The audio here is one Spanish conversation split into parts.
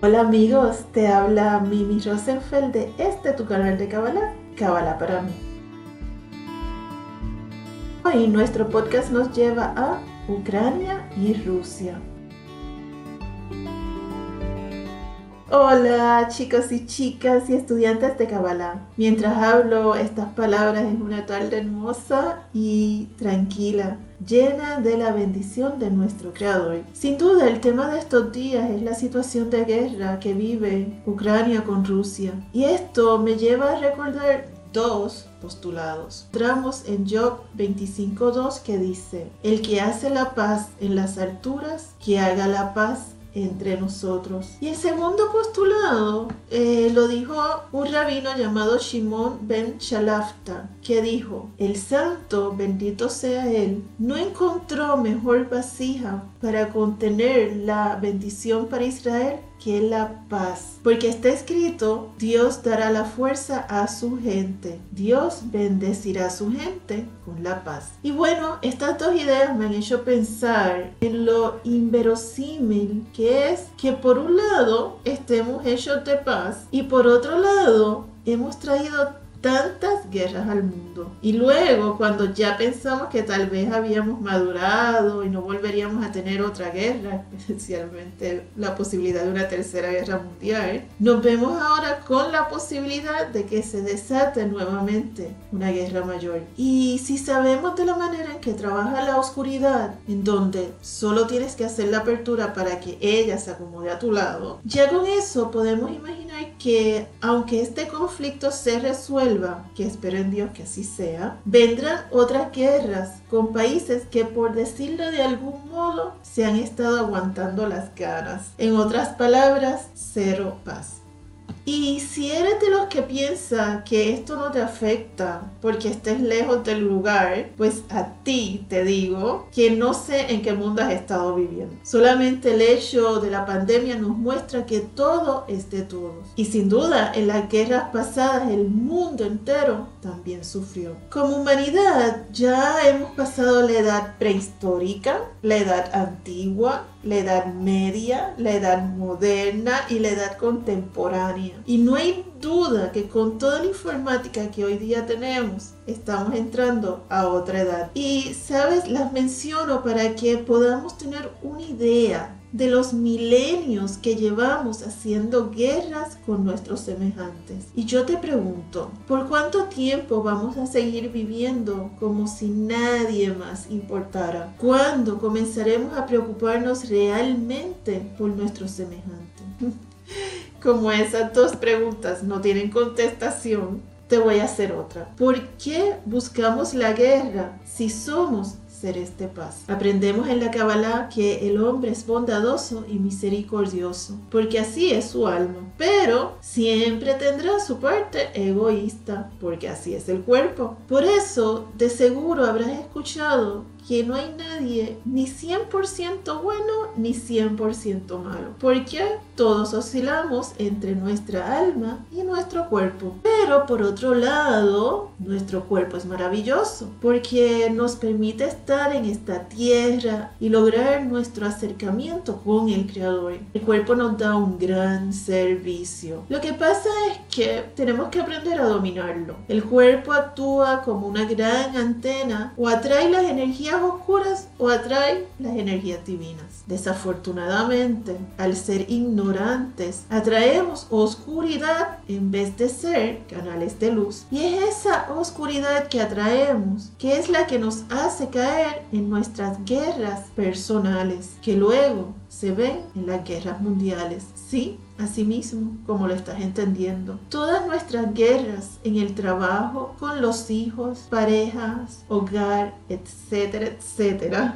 Hola amigos, te habla Mimi Rosenfeld de este tu canal de Kabbalah, Kabbalah para mí. Hoy nuestro podcast nos lleva a Ucrania y Rusia. Hola chicos y chicas y estudiantes de Kabbalah. Mientras hablo estas palabras es una tarde hermosa y tranquila, llena de la bendición de nuestro Creador. Sin duda el tema de estos días es la situación de guerra que vive Ucrania con Rusia. Y esto me lleva a recordar dos postulados. Entramos en Job 25.2 que dice, el que hace la paz en las alturas, que haga la paz entre nosotros. Y el segundo postulado eh, lo dijo un rabino llamado Shimon ben Shalafta, que dijo, el santo, bendito sea él, no encontró mejor vasija para contener la bendición para Israel que la paz. Porque está escrito, Dios dará la fuerza a su gente. Dios bendecirá a su gente con la paz. Y bueno, estas dos ideas me han hecho pensar en lo inverosímil que es que por un lado estemos hechos de paz y por otro lado hemos traído tantas guerras al mundo. Y luego, cuando ya pensamos que tal vez habíamos madurado y no volveríamos a tener otra guerra, especialmente la posibilidad de una tercera guerra mundial, nos vemos ahora con la posibilidad de que se desate nuevamente una guerra mayor. Y si sabemos de la manera en que trabaja la oscuridad, en donde solo tienes que hacer la apertura para que ella se acomode a tu lado, ya con eso podemos imaginar que aunque este conflicto se resuelva, que espero en Dios que así sea, vendrán otras guerras con países que por decirlo de algún modo se han estado aguantando las ganas. En otras palabras, cero paz. Y si eres de los que piensa que esto no te afecta porque estés lejos del lugar, pues a ti te digo que no sé en qué mundo has estado viviendo. Solamente el hecho de la pandemia nos muestra que todo es de todos. Y sin duda, en las guerras pasadas el mundo entero también sufrió. Como humanidad ya hemos pasado la edad prehistórica, la edad antigua, la edad media, la edad moderna y la edad contemporánea. Y no hay duda que con toda la informática que hoy día tenemos, estamos entrando a otra edad. Y, sabes, las menciono para que podamos tener una idea de los milenios que llevamos haciendo guerras con nuestros semejantes. Y yo te pregunto, ¿por cuánto tiempo vamos a seguir viviendo como si nadie más importara? ¿Cuándo comenzaremos a preocuparnos realmente por nuestros semejantes? Como esas dos preguntas no tienen contestación, te voy a hacer otra. ¿Por qué buscamos la guerra si somos seres de paz? Aprendemos en la Kabbalah que el hombre es bondadoso y misericordioso, porque así es su alma. Pero siempre tendrá su parte egoísta, porque así es el cuerpo. Por eso, de seguro habrás escuchado que no hay nadie ni 100% bueno ni 100% malo, porque todos oscilamos entre nuestra alma y nuestro cuerpo. Pero por otro lado, nuestro cuerpo es maravilloso, porque nos permite estar en esta tierra y lograr nuestro acercamiento con el Creador. El cuerpo nos da un gran servicio. Lo que pasa es que tenemos que aprender a dominarlo. El cuerpo actúa como una gran antena o atrae las energías oscuras o atrae las energías divinas. Desafortunadamente, al ser ignorantes, atraemos oscuridad en vez de ser canales de luz. Y es esa oscuridad que atraemos que es la que nos hace caer en nuestras guerras personales, que luego se ven en las guerras mundiales. Sí, así mismo como lo estás entendiendo. Todas nuestras guerras en el trabajo, con los hijos, parejas, hogar, etcétera, etcétera,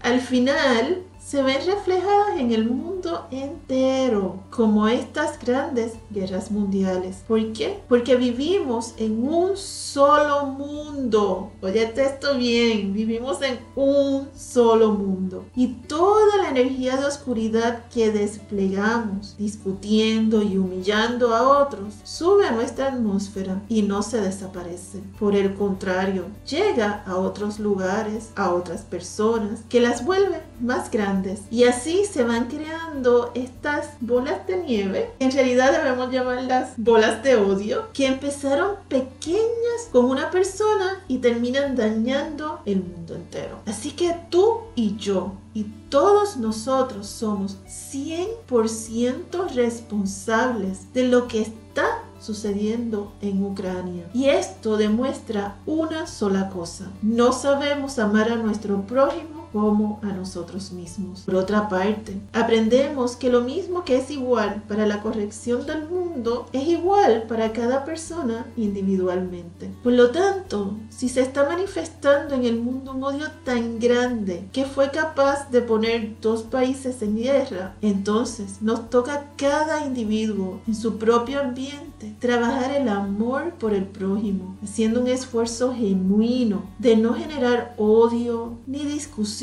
al final se ven reflejadas en el mundo entero, como estas grandes guerras mundiales. ¿Por qué? Porque vivimos en un solo mundo. Oye esto bien, vivimos en un solo mundo. Y toda la energía de oscuridad que desplegamos, discutiendo y humillando a otros, sube a nuestra atmósfera y no se desaparece. Por el contrario, llega a otros lugares, a otras personas, que las vuelven más grandes. Y así se van creando estas bolas de nieve. En realidad debemos llamarlas bolas de odio, que empezaron pequeñas con una persona y terminan dañando el mundo entero. Así que tú y yo y todos nosotros somos 100% responsables de lo que está sucediendo en Ucrania. Y esto demuestra una sola cosa. No sabemos amar a nuestro prójimo como a nosotros mismos. Por otra parte, aprendemos que lo mismo que es igual para la corrección del mundo es igual para cada persona individualmente. Por lo tanto, si se está manifestando en el mundo un odio tan grande que fue capaz de poner dos países en guerra, entonces nos toca a cada individuo en su propio ambiente trabajar el amor por el prójimo, haciendo un esfuerzo genuino de no generar odio ni discusión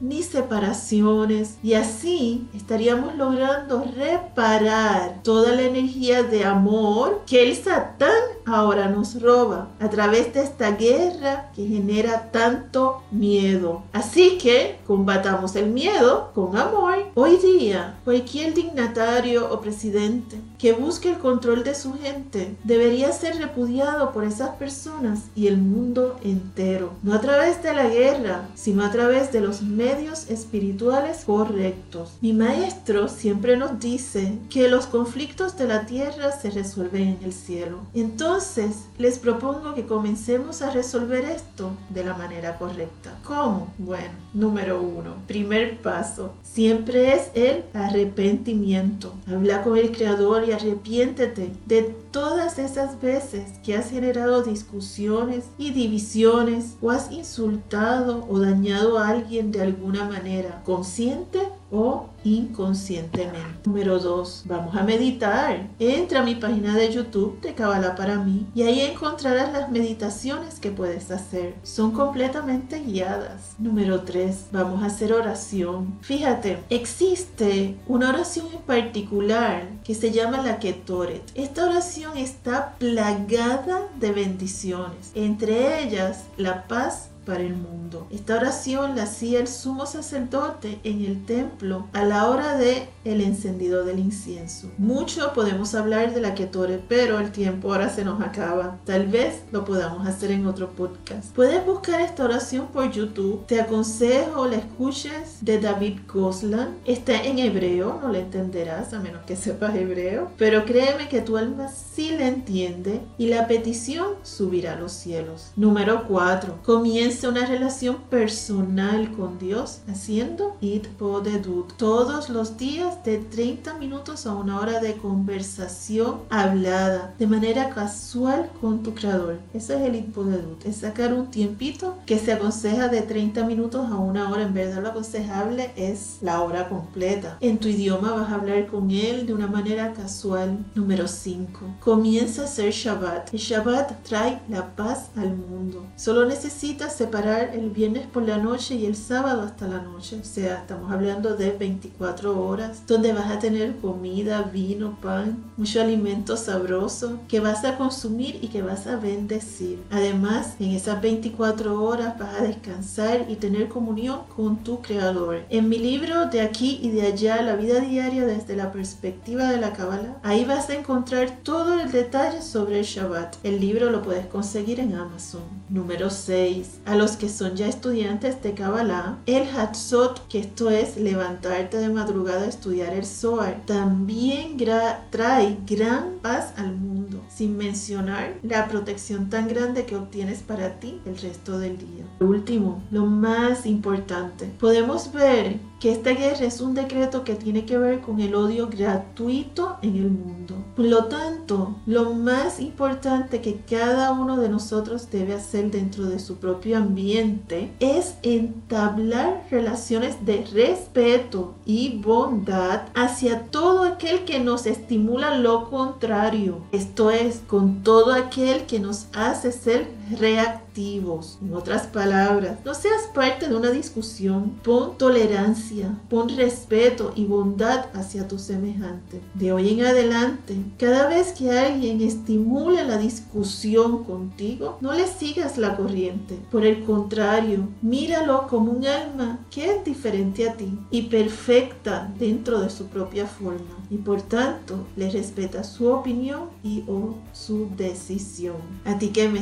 ni separaciones y así estaríamos logrando reparar toda la energía de amor que el Satán ahora nos roba a través de esta guerra que genera tanto miedo. Así que combatamos el miedo con amor. Hoy día, cualquier dignatario o presidente que busque el control de su gente debería ser repudiado por esas personas y el mundo entero. No a través de la guerra, sino a través de los medios espirituales correctos. Mi maestro siempre nos dice que los conflictos de la tierra se resuelven en el cielo. Entonces, entonces, les propongo que comencemos a resolver esto de la manera correcta. ¿Cómo? Bueno, número uno, primer paso, siempre es el arrepentimiento. Habla con el Creador y arrepiéntete de todas esas veces que has generado discusiones y divisiones o has insultado o dañado a alguien de alguna manera, consciente o inconscientemente. Número 2. Vamos a meditar. Entra a mi página de YouTube de Kabbalah para mí y ahí encontrarás las meditaciones que puedes hacer. Son completamente guiadas. Número 3. Vamos a hacer oración. Fíjate, existe una oración en particular que se llama la Ketoret. Esta oración está plagada de bendiciones, entre ellas la paz para el mundo. Esta oración la hacía el sumo sacerdote en el templo a la hora de el encendido del incienso. Mucho podemos hablar de la Ketore, pero el tiempo ahora se nos acaba. Tal vez lo podamos hacer en otro podcast. Puedes buscar esta oración por YouTube. Te aconsejo la escuches de David Goslan. Está en hebreo, no la entenderás a menos que sepas hebreo, pero créeme que tu alma sí la entiende y la petición subirá a los cielos. Número 4. Comienza una relación personal con Dios haciendo It Podedut todos los días de 30 minutos a una hora de conversación hablada de manera casual con tu creador. Eso es el Dut. es sacar un tiempito que se aconseja de 30 minutos a una hora. En verdad lo aconsejable es la hora completa. En tu idioma vas a hablar con él de una manera casual. Número 5. Comienza a hacer Shabbat. El Shabbat trae la paz al mundo. Solo necesitas separar el viernes por la noche y el sábado hasta la noche. O sea, estamos hablando de 24 horas donde vas a tener comida, vino, pan, mucho alimento sabroso que vas a consumir y que vas a bendecir. Además, en esas 24 horas vas a descansar y tener comunión con tu Creador. En mi libro De aquí y de allá, la vida diaria desde la perspectiva de la Kabbalah, ahí vas a encontrar todo el detalle sobre el Shabbat. El libro lo puedes conseguir en Amazon. Número 6. A los que son ya estudiantes de Kabbalah, el Hatzot, que esto es levantarte de madrugada estudiar estudiar el Zohar también trae gran paz al mundo, sin mencionar la protección tan grande que obtienes para ti el resto del día. Por último, lo más importante, podemos ver que esta guerra es un decreto que tiene que ver con el odio gratuito en el mundo. Por lo tanto, lo más importante que cada uno de nosotros debe hacer dentro de su propio ambiente es entablar relaciones de respeto y bondad hacia todo aquel que nos estimula lo contrario. Esto es, con todo aquel que nos hace ser reactivos. En otras palabras, no seas parte de una discusión. Pon tolerancia, pon respeto y bondad hacia tu semejante. De hoy en adelante, cada vez que alguien estimule la discusión contigo, no le sigas la corriente. Por el contrario, míralo como un alma que es diferente a ti y perfecta dentro de su propia forma. Y por tanto, le respeta su opinión y o su decisión. A ti que me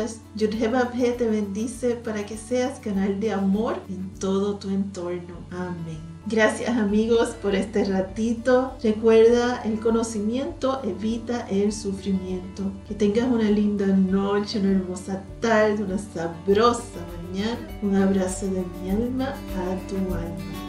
escuchas, Yudhebabhe te bendice para que seas canal de amor en todo tu entorno. Amén. Gracias amigos por este ratito. Recuerda, el conocimiento evita el sufrimiento. Que tengas una linda noche, una hermosa tarde, una sabrosa mañana. Un abrazo de mi alma a tu alma.